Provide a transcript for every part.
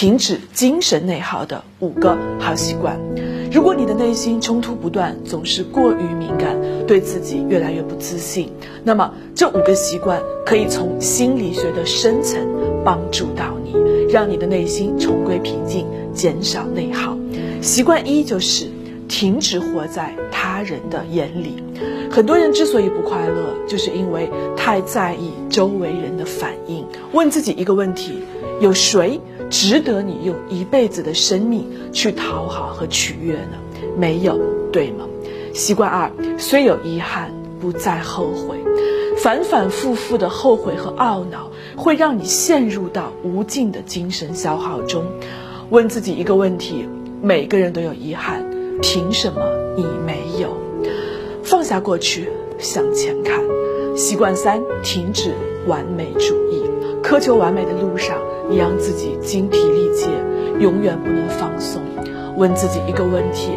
停止精神内耗的五个好习惯。如果你的内心冲突不断，总是过于敏感，对自己越来越不自信，那么这五个习惯可以从心理学的深层帮助到你，让你的内心重归平静，减少内耗。习惯一就是停止活在他人的眼里。很多人之所以不快乐，就是因为太在意周围人的反应。问自己一个问题：有谁？值得你用一辈子的生命去讨好和取悦呢？没有，对吗？习惯二，虽有遗憾，不再后悔。反反复复的后悔和懊恼，会让你陷入到无尽的精神消耗中。问自己一个问题：每个人都有遗憾，凭什么你没有？放下过去，向前看。习惯三，停止完美主义。苛求完美的路上，你让自己精疲力竭，永远不能放松。问自己一个问题：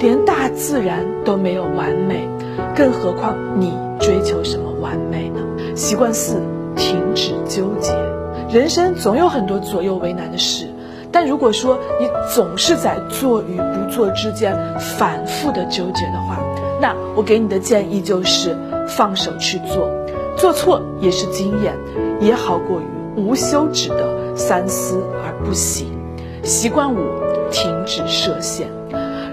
连大自然都没有完美，更何况你追求什么完美呢？习惯四：停止纠结。人生总有很多左右为难的事，但如果说你总是在做与不做之间反复的纠结的话，那我给你的建议就是放手去做，做错也是经验，也好过于。无休止的三思而不行。习惯五，停止设限。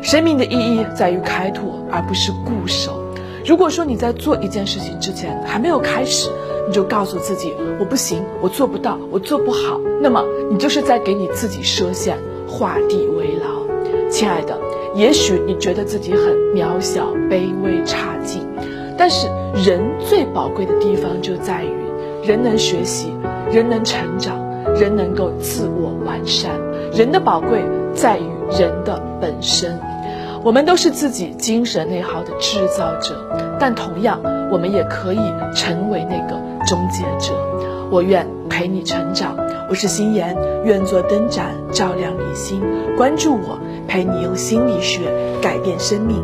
生命的意义在于开拓，而不是固守。如果说你在做一件事情之前还没有开始，你就告诉自己我不行，我做不到，我做不好，那么你就是在给你自己设限，画地为牢。亲爱的，也许你觉得自己很渺小、卑微、差劲，但是人最宝贵的地方就在于人能学习。人能成长，人能够自我完善，人的宝贵在于人的本身。我们都是自己精神内耗的制造者，但同样，我们也可以成为那个终结者。我愿陪你成长，我是心妍，愿做灯盏照亮你心。关注我，陪你用心理学改变生命。